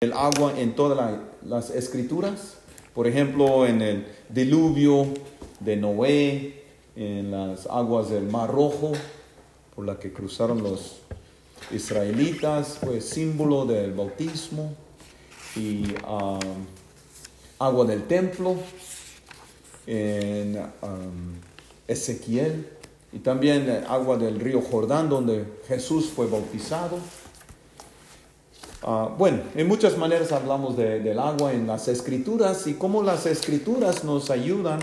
el agua en todas las escrituras. Por ejemplo, en el diluvio de Noé, en las aguas del Mar Rojo, por la que cruzaron los israelitas, fue símbolo del bautismo. Y um, agua del templo, en Ezequiel, y también agua del río Jordán, donde Jesús fue bautizado. Ah, bueno, en muchas maneras hablamos del agua en las escrituras y cómo las escrituras nos ayudan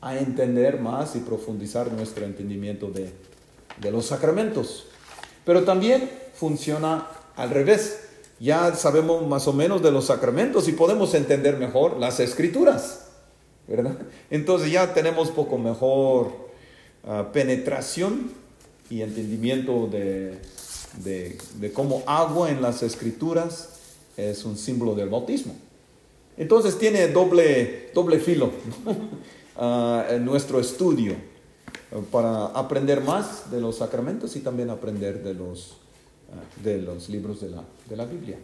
a entender más y profundizar nuestro entendimiento de, los sacramentos. Pero también funciona al revés. Ya sabemos más o menos de los sacramentos y podemos entender mejor las escrituras, ¿verdad? Entonces ya tenemos poco mejor ah, penetración y entendimiento de, de, cómo agua en las escrituras es un símbolo del bautismo. Entonces tiene doble, doble filo ah, en nuestro estudio para aprender más de los sacramentos y también aprender de los, ah, de los libros de la, de la Biblia.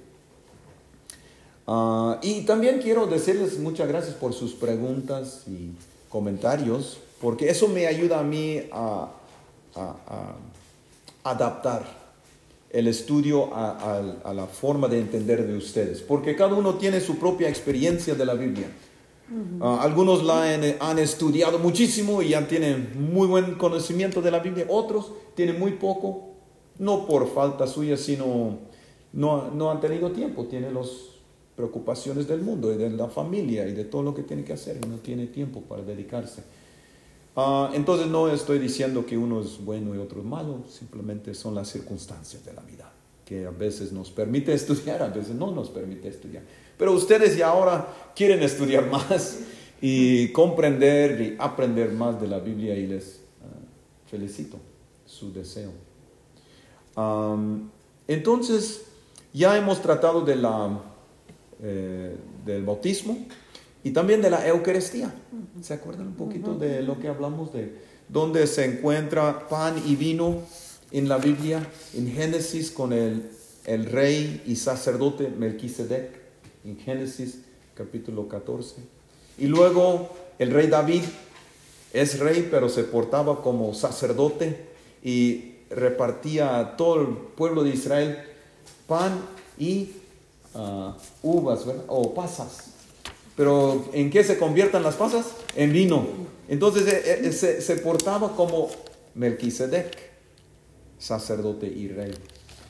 Ah, y también quiero decirles muchas gracias por sus preguntas y comentarios, porque eso me ayuda a mí a, a adaptar el estudio a, la forma de entender de ustedes, porque cada uno tiene su propia experiencia de la Biblia. Ah, algunos la han, estudiado muchísimo y ya tienen muy buen conocimiento de la Biblia, otros tienen muy poco, no por falta suya, sino no, no han tenido tiempo, tienen las preocupaciones del mundo y de la familia y de todo lo que tiene que hacer y no tiene tiempo para dedicarse. Ah, entonces no estoy diciendo que uno es bueno y otro es malo, simplemente son las circunstancias de la vida, que a veces nos permite estudiar, a veces no nos permite estudiar. Pero ustedes ya ahora quieren estudiar más y comprender y aprender más de la Biblia y les ah, felicito su deseo. entonces, ya hemos tratado de la, eh, del bautismo, y también de la Eucaristía. ¿Se acuerdan un poquito de lo que hablamos de dónde se encuentra pan y vino en la Biblia? En Génesis con el, el rey y sacerdote Melquisedec, en Génesis capítulo 14. Y luego el rey David es rey, pero se portaba como sacerdote y repartía a todo el pueblo de Israel pan y ah, uvas o pasas pero ¿en qué se conviertan las pasas? En vino. Entonces eh, eh, se, portaba como Melquisedec, sacerdote y rey.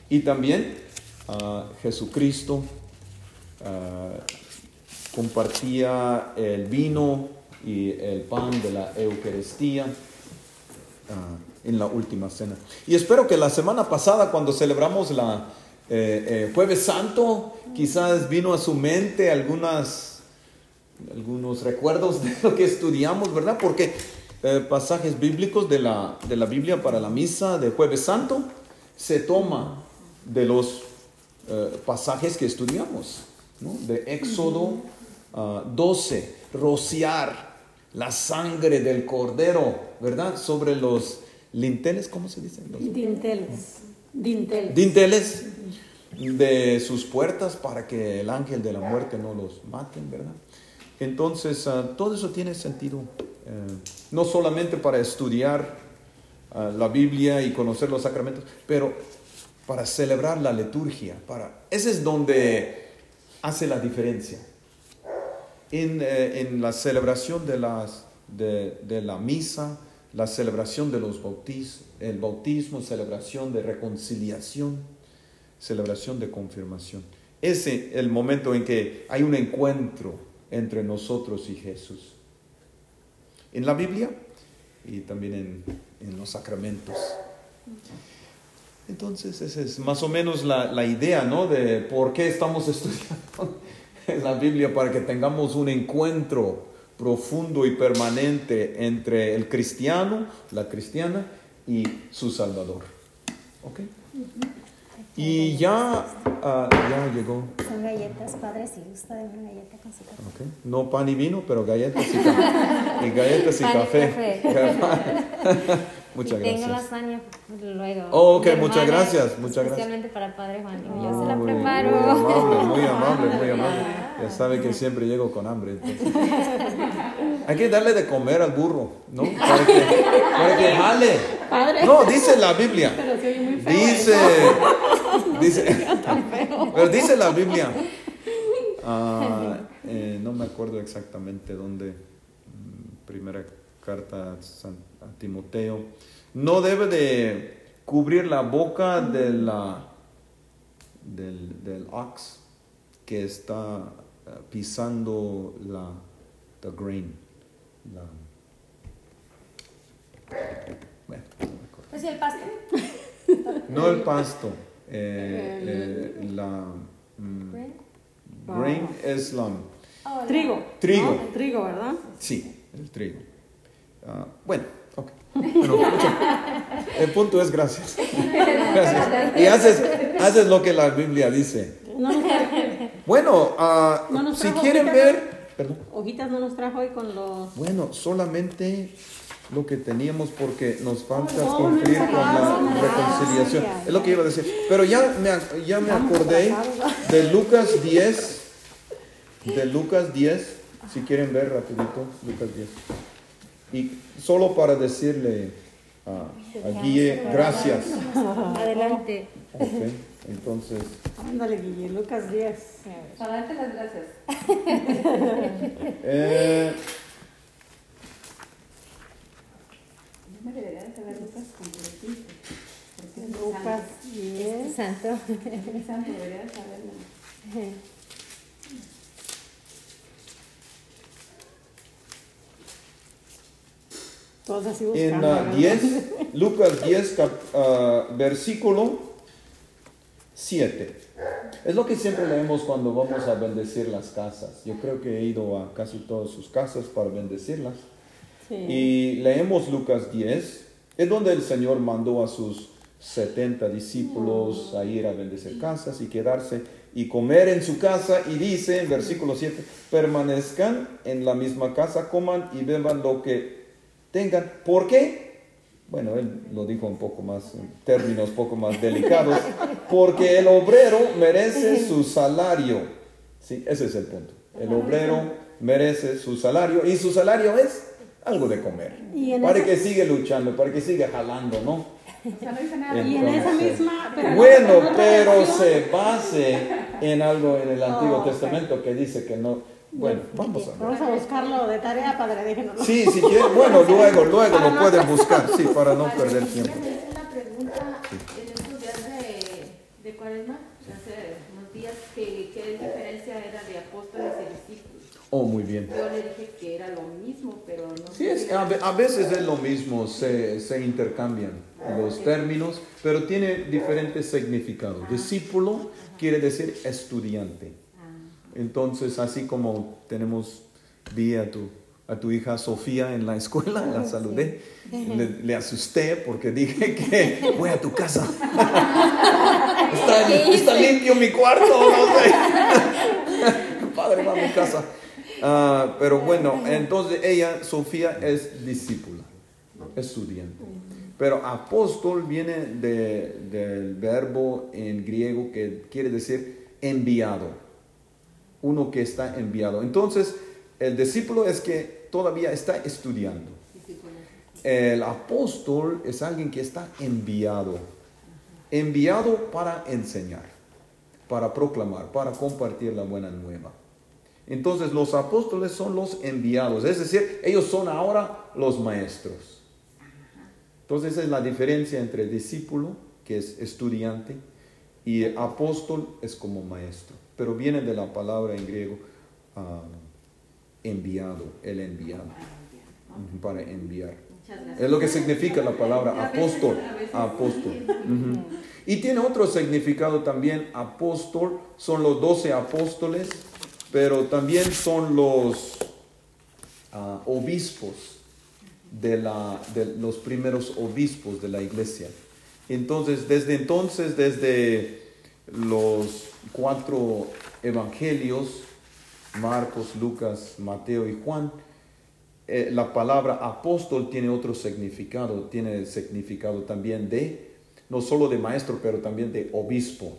Y también ah, Jesucristo ah, compartía el vino y el pan de la Eucaristía ah, en la última cena. Y espero que la semana pasada, cuando celebramos la eh, Jueves Santo, quizás vino a su mente algunas algunos recuerdos de lo que estudiamos, ¿verdad? Porque eh, pasajes bíblicos de la, de la Biblia para la misa de jueves santo se toma de los eh, pasajes que estudiamos, ¿no? De Éxodo 12, ah, rociar la sangre del cordero, ¿verdad? Sobre los linteles, ¿cómo se dice? dinteles. Dinteles. Dinteles de sus puertas para que el ángel de la muerte no los maten, ¿verdad? Entonces, ah, todo eso tiene sentido, eh, no solamente para estudiar ah, la Biblia y conocer los sacramentos, pero para celebrar la liturgia. Para, ese es donde hace la diferencia. En, eh, la celebración de, las, de, la misa, la celebración de los el bautismo, celebración de reconciliación, celebración de confirmación. Ese es el momento en que hay un encuentro entre nosotros y Jesús. En la Biblia y también en, los sacramentos. Entonces, esa es más o menos la, idea, ¿no? De por qué estamos estudiando la Biblia para que tengamos un encuentro profundo y permanente entre el cristiano, la cristiana y su Salvador. ¿Ok? Y ya, uh, ya llegó. Son galletas, padre, si gusta de una galleta con su café. Okay. No pan y vino, pero galletas y café. y galletas y café. Muchas Tengo gracias. lasaña luego. Oh, ok, muchas gracias, muchas gracias. Especialmente para el Padre Juan. y Yo se la Muy- preparo. Muy amable, muy amable, muy amable. Ya sabe que siempre llego con hambre. entonces. Hay que darle de comer al burro, ¿no? Para que, para que jale. Padre. No, dice la Biblia. Pero se oye muy feo. Dice, dice, pero dice la Biblia. ah, eh, no me acuerdo exactamente dónde. mm, Primera carta a, San- a Timoteo. No debe de cubrir la boca de la, del, del ox que está ah, pisando la the grain. La, bueno, no me. Pues el pasto. No el pasto, eh, eh, la mm, Grain. grain es la Oh, Trigo. Trigo. ¿no? Trigo, ¿verdad? sí, el trigo. Ah, bueno, ok. Bueno, el punto es gracias. Gracias. Y haces, haces lo que la Biblia dice. No nos trajo, Bueno, ah, No si quieren hojitas, ver, perdón. hojitas no nos trajo hoy con los... Bueno, solamente lo que teníamos porque nos falta cumplir con la reconciliación. Es lo que iba a decir. Pero ya me, ya me acordé de Lucas 10. De Lucas 10. Si quieren ver rapidito, Lucas 10. Y solo para decirle a, a Guille, gracias. Adelante. Ok, entonces, Ándale, Guille, Lucas 10. Para darte las gracias. eh, Yo me saber. Porque es santo. 10. Santo. Es santo, saberlo. Todos así en buscando. ah, ¿verdad? 10, Lucas 10, cap- ah, versículo 7. Es lo que siempre leemos cuando vamos a bendecir las casas. Yo creo que he ido a casi todas sus casas para bendecirlas. Sí. Y leemos Lucas 10, es donde el Señor mandó a sus 70 discípulos a ir a bendecir casas y quedarse y comer en su casa. Y dice en versículo 7, permanezcan en la misma casa, coman y beban lo que tengan. ¿Por qué? Bueno, él lo dijo un poco más, en términos poco más delicados, porque el obrero merece su salario. Sí, ese es el punto. El obrero merece su salario y su salario es algo de comer. Y en Para esa- que siga luchando, para que siga jalando, ¿no? O sea, no dice nada. Y en esa Entonces, misma... pero en bueno, otra pero versión- se base en algo en el Antiguo Oh. Testamento que dice que no. Bueno, vamos a ver. Vamos a buscarlo de tarea, padre, déjenoslo. Sí, si quieren, bueno, luego, luego lo pueden buscar, sí, para no perder tiempo. Una pregunta en estos días de, de cuaresma, hace unos días, que qué diferencia era de apóstoles y discípulos. Oh, muy bien. Yo le dije que era lo mismo, pero no Sí, es, a, a veces es lo mismo, se, se intercambian los términos, pero tiene diferentes significados. Discípulo quiere decir estudiante. Entonces, así como tenemos, vi a tu, a tu hija Sofía en la escuela, la saludé, le, le asusté porque dije que voy a tu casa. está, está limpio mi cuarto, no sé. Padre, va a mi casa. Ah, pero bueno, entonces ella, Sofía, es discípula, estudiante. Pero apóstol viene de- del verbo en griego que quiere decir enviado. Uno que está enviado. Entonces, el discípulo es que todavía está estudiando. El apóstol es alguien que está enviado. Enviado para enseñar, para proclamar, para compartir la buena nueva. Entonces los apóstoles son los enviados, es decir, ellos son ahora los maestros. Entonces esa es la diferencia entre discípulo, que es estudiante, y apóstol es como maestro. Pero viene de la palabra en griego ah, enviado, el enviado, para enviar. Es lo que significa la palabra apóstol. Apóstol. Y tiene otro significado también. Apóstol son los doce apóstoles, pero también son los ah, obispos de, la, de los primeros obispos de la iglesia. Entonces, desde entonces, desde los cuatro evangelios, Marcos, Lucas, Mateo y Juan, eh, la palabra apóstol tiene otro significado, tiene significado también de, no solo de maestro, pero también de obispo.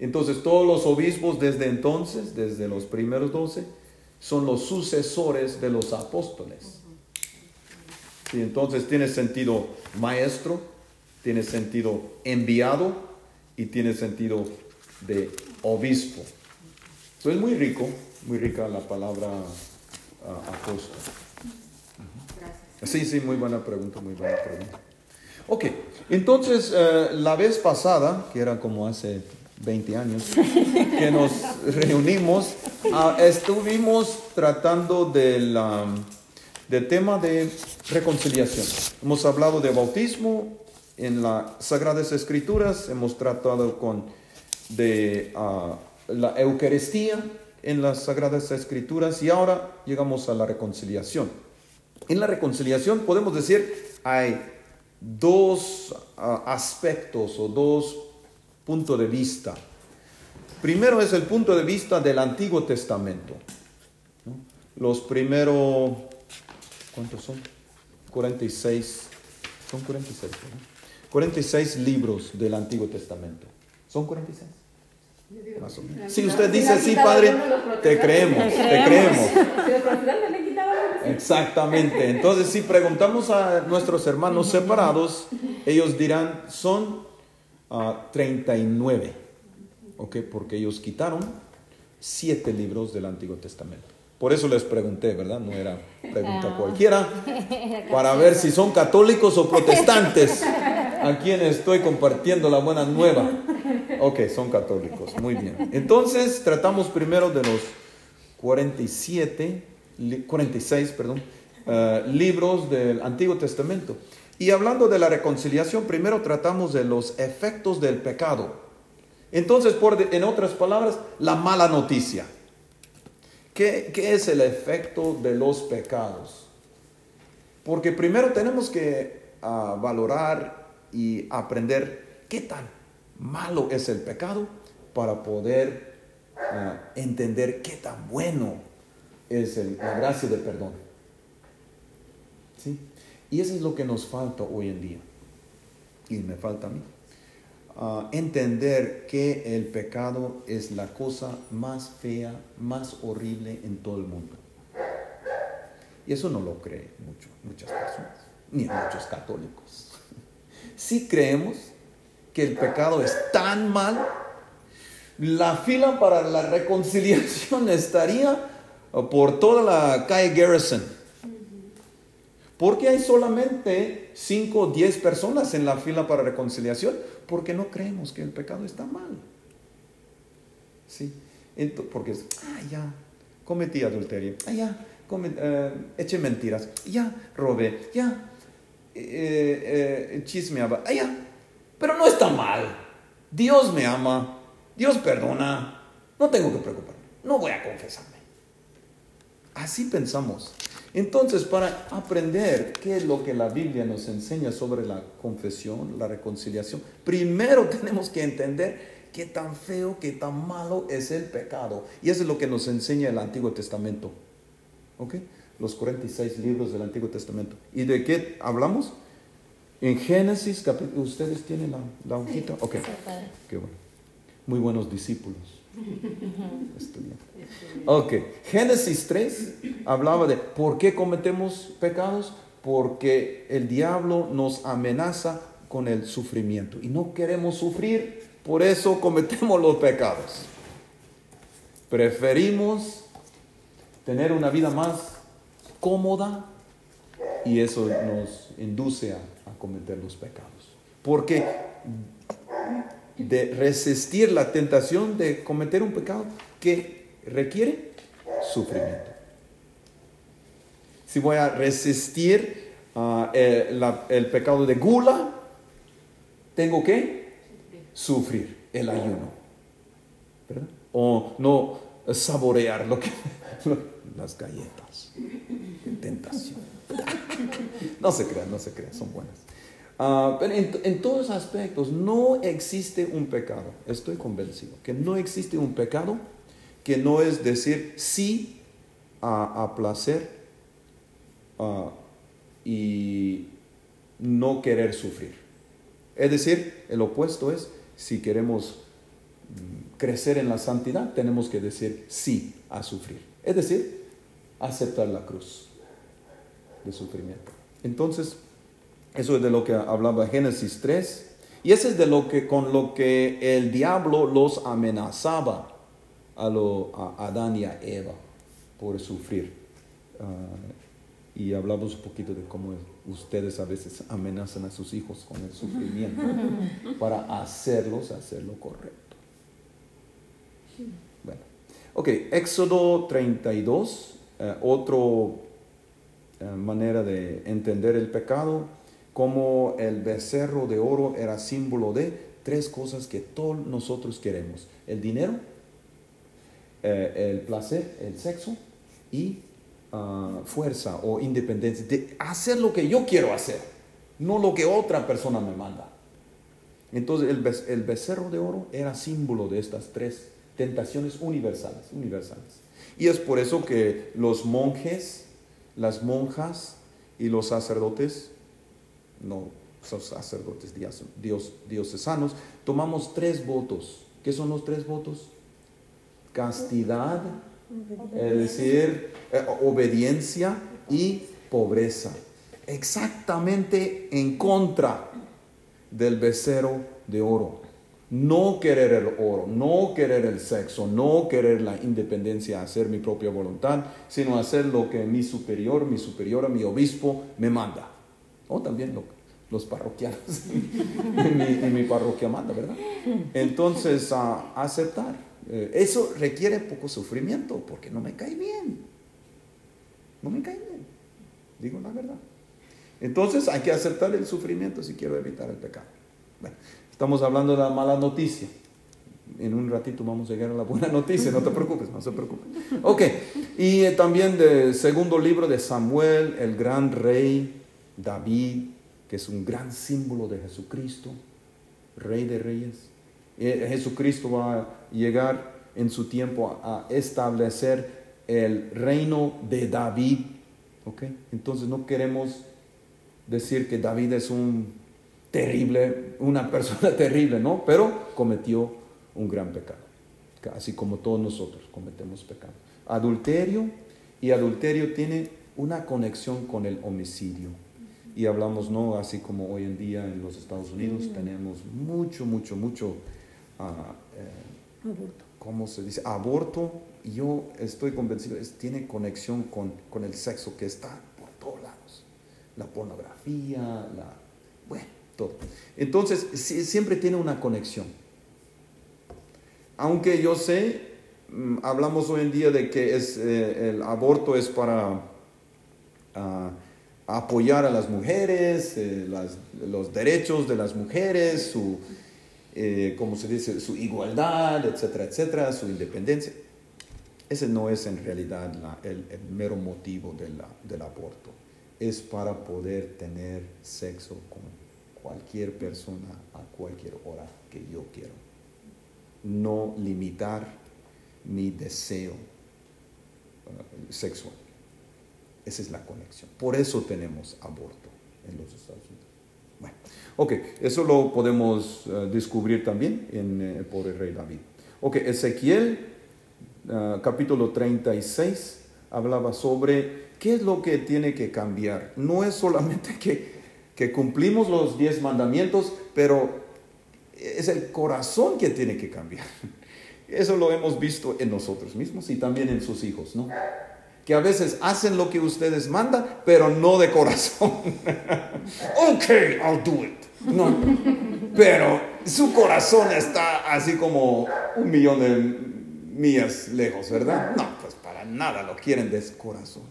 Entonces todos los obispos desde entonces, desde los primeros doce, son los sucesores de los apóstoles. Y entonces tiene sentido maestro, tiene sentido enviado y tiene sentido de obispo. Eso es muy rico, muy rica la palabra ah, apóstol. Sí, sí, muy buena pregunta, muy buena pregunta. Ok, entonces eh, la vez pasada, que era como hace 20 años, que nos reunimos, ah, estuvimos tratando del, um, del tema de reconciliación. Hemos hablado de bautismo en las Sagradas Escrituras, hemos tratado con de ah, la Eucaristía en las Sagradas Escrituras y ahora llegamos a la reconciliación. En la reconciliación podemos decir hay dos ah, aspectos o dos puntos de vista. Primero es el punto de vista del Antiguo Testamento. Los primeros, ¿cuántos son? 46, son 46, ¿no? 46 libros del Antiguo Testamento. ¿Son 46? Más o menos. Si usted dice sí, padre, te creemos, te creemos. Exactamente. Entonces, si preguntamos a nuestros hermanos separados, ellos dirán, son ah, 39. ¿Ok? Porque ellos quitaron siete libros del Antiguo Testamento. Por eso les pregunté, ¿verdad? No era pregunta cualquiera. Para ver si son católicos o protestantes. A quien estoy compartiendo la buena nueva. Ok, son católicos. Muy bien. Entonces, tratamos primero de los 47 li- 46 perdón, eh, libros del Antiguo Testamento. Y hablando de la reconciliación, primero tratamos de los efectos del pecado. Entonces, por en otras palabras, la mala noticia. ¿Qué, qué es el efecto de los pecados? Porque primero tenemos que ah, valorar y aprender qué tan malo es el pecado para poder ah, entender qué tan bueno es el- la gracia de perdón. Y eso es lo que nos falta hoy en día. Y me falta a mí. Ah, entender que el pecado es la cosa más fea, más horrible en todo el mundo. Y eso no lo cree mucho, muchas personas, ni muchos católicos. Si creemos que el pecado es tan mal, la fila para la reconciliación estaría por toda la calle Garrison. ¿Por qué hay solamente 5 o 10 personas en la fila para reconciliación? Porque no creemos que el pecado está mal. ¿Sí? Porque es, ah, ya, cometí adulterio, ah, ya, come- eh, eché mentiras, ya, robé, ya, eh, eh, chismeaba, ah, ya, pero no está mal. Dios me ama, Dios perdona, no tengo que preocuparme, no voy a confesarme. Así pensamos. Entonces, para aprender qué es lo que la Biblia nos enseña sobre la confesión, la reconciliación, primero tenemos que entender qué tan feo, qué tan malo es el pecado. Y eso es lo que nos enseña el Antiguo Testamento. ¿Ok? Los 46 libros del Antiguo Testamento. ¿Y de qué hablamos? En Génesis, capítulo, ¿ustedes tienen la, la hojita? Ok, Sí, qué bueno. Muy buenos discípulos. Ok, Génesis 3 hablaba de por qué cometemos pecados, porque el diablo nos amenaza con el sufrimiento y no queremos sufrir, por eso cometemos los pecados. Preferimos tener una vida más cómoda y eso nos induce a, a cometer los pecados. Porque de resistir la tentación de cometer un pecado que requiere sufrimiento. Si voy a resistir la- el pecado de gula, tengo que sufrir el ayuno. O no saborear lo que, las galletas. Tentación. No se crean, no se crean, son buenas. Ah, pero en, todos aspectos no existe un pecado. Estoy convencido que no existe un pecado que no es decir sí a, a placer ah, y no querer sufrir. Es decir, el opuesto es, si queremos mm, crecer en la santidad, tenemos que decir sí a sufrir. Es decir, aceptar la cruz de sufrimiento. Entonces, eso es de lo que hablaba Génesis 3. Y ese es de lo que, con lo que el diablo los amenazaba a, lo, a Adán y a Eva por sufrir. Ah, y hablamos un poquito de cómo ustedes a veces amenazan a sus hijos con el sufrimiento para hacerlos hacer lo correcto. Bueno, ok, Éxodo 32, eh, otra manera de entender el pecado, como el becerro de oro era símbolo de tres cosas que todos nosotros queremos, el dinero, eh, el placer, el sexo y ah, fuerza o independencia, de hacer lo que yo quiero hacer, no lo que otra persona me manda. Entonces el, be- el becerro de oro era símbolo de estas tres tentaciones universales, universales. Y es por eso que los monjes, las monjas y los sacerdotes, no sacerdotes dios, dios, diocesanos, tomamos tres votos. ¿Qué son los tres votos? Castidad, es decir, eh, obediencia y pobreza. Exactamente en contra del becerro de oro. No querer el oro, no querer el sexo, no querer la independencia, hacer mi propia voluntad, sino hacer lo que mi superior, mi superiora, mi obispo me manda. O también lo- los parroquianos en, mi, parroquia manda, ¿verdad? Entonces, a aceptar. Eh, eso requiere poco sufrimiento porque no me cae bien. No me cae bien. Digo la verdad. Entonces hay que aceptar el sufrimiento si quiero evitar el pecado. Bueno, estamos hablando de la mala noticia. En un ratito vamos a llegar a la buena noticia, no te preocupes, no se preocupe. Ok, y también del segundo libro de Samuel, el gran rey David, que es un gran símbolo de Jesucristo, rey de reyes. Eh, Jesucristo va a llegar en su tiempo a establecer el reino de David. ¿ok? Entonces no queremos decir que David es un terrible, una persona terrible, ¿no? Pero cometió un gran pecado, así como todos nosotros cometemos pecado. Adulterio y adulterio tiene una conexión con el homicidio. Y hablamos, ¿no? Así como hoy en día en los Estados Unidos tenemos mucho, mucho, mucho, ah, eh, Aborto. ¿cómo se dice? Aborto. Y yo estoy convencido, es, tiene conexión con, con el sexo que está por todos lados. La pornografía, la... Bueno, todo. Entonces, siempre tiene una conexión. Aunque yo sé, mm, hablamos hoy en día de que es, eh, el aborto es para ah, apoyar a las mujeres, eh, los derechos de las mujeres, su, eh, ¿cómo se dice? Su igualdad, etcétera, etcétera, su independencia. Ese no es en realidad el, mero motivo del aborto. Es para poder tener sexo con cualquier persona a cualquier hora que yo quiero. No limitar mi deseo uh, sexual. Esa es la conexión. Por eso tenemos aborto en los Estados Unidos. Bueno, ok, eso lo podemos eh, descubrir también en, eh, por el rey David. Ok, Ezequiel ah, capítulo 36 hablaba sobre qué es lo que tiene que cambiar. No es solamente que, que cumplimos los diez mandamientos, pero es el corazón que tiene que cambiar. Eso lo hemos visto en nosotros mismos y también en sus hijos, ¿no? Que a veces hacen lo que ustedes mandan, pero no de corazón. ok, I'll do it. No, pero su corazón está así como un millón de millas lejos, ¿verdad? No, pues para nada lo quieren de corazón.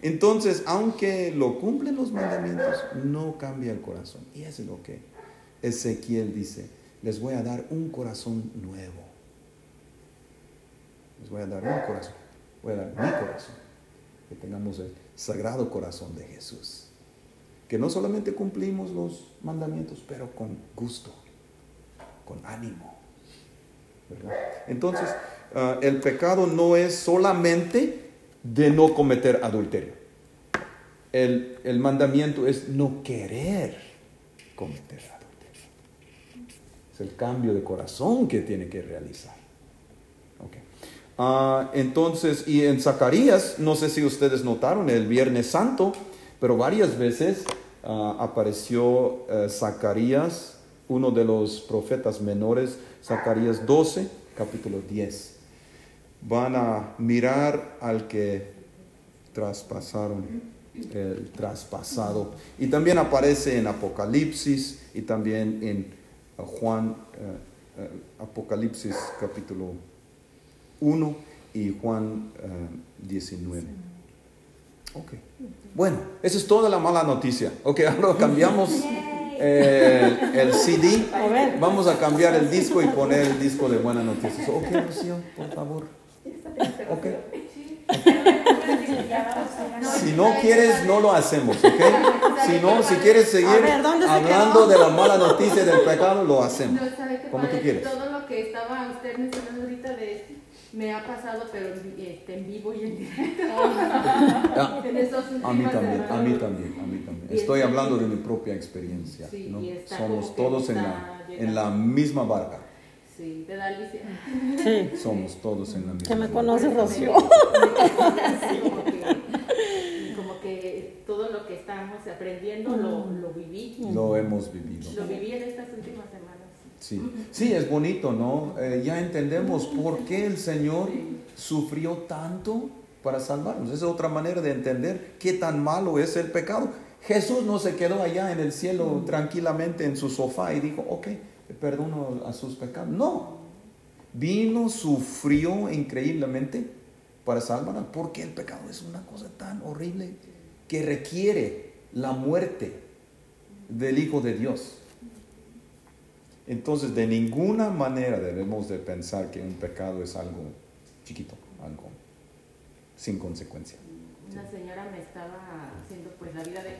Entonces, aunque lo cumplen los mandamientos, no cambia el corazón. Y es lo que Ezequiel dice, les voy a dar un corazón nuevo. Les voy a dar un corazón, mi corazón. Que tengamos el sagrado corazón de Jesús. Que no solamente cumplimos los mandamientos, pero con gusto, con ánimo. Entonces, ah, el pecado no es solamente de no cometer adulterio. el, el mandamiento es no querer cometer adulterio. Es el cambio de corazón que tiene que realizar. Ah, entonces, y en Zacarías, no sé si ustedes notaron el Viernes Santo, pero varias veces ah, apareció eh, Zacarías, uno de los profetas menores, Zacarías 12, capítulo 10. Van a mirar al que traspasaron el traspasado. Y también aparece en Apocalipsis y también en uh, Juan, uh, Apocalipsis capítulo 1 y Juan uh, 19. Ok. Bueno, esa es toda la mala noticia. Ok, ahora cambiamos eh, el CD. Vamos a cambiar el disco y poner el disco de buenas noticias. Ok, Rocío, por favor. Ok. Si no quieres, no lo hacemos, ¿ok? Si no, si quieres seguir A ver, ¿dónde se hablando quedó? de la mala noticia del pecado, lo hacemos. No, ¿sabe qué Como tú quieres. Todo lo que estaba usted mencionando ahorita de me ha pasado, pero este, en vivo y en directo. Ah, En esos A mí también, a mí también, a mí también. Estoy hablando de mi propia experiencia. Sí, ¿no? y está Somos todos en la, en la misma barca. Sí, te da Alicia. Sí. Somos todos en la misma Que me barca. conoce Rocío. como, que, como que todo lo que estamos aprendiendo lo, lo viví. Lo hemos vivido. Lo viví en estas últimas semanas. Sí, sí, es bonito, ¿no? Eh, ya entendemos por qué el Señor sufrió tanto para salvarnos. Esa es otra manera de entender qué tan malo es el pecado. Jesús no se quedó allá en el cielo tranquilamente en su sofá y dijo, ok, perdono a sus pecados. No, vino, sufrió increíblemente para salvarnos, porque el pecado es una cosa tan horrible que requiere la muerte del Hijo de Dios. Entonces, de ninguna manera debemos de pensar que un pecado es algo chiquito, algo sin consecuencia. Una señora me estaba haciendo pues la vida de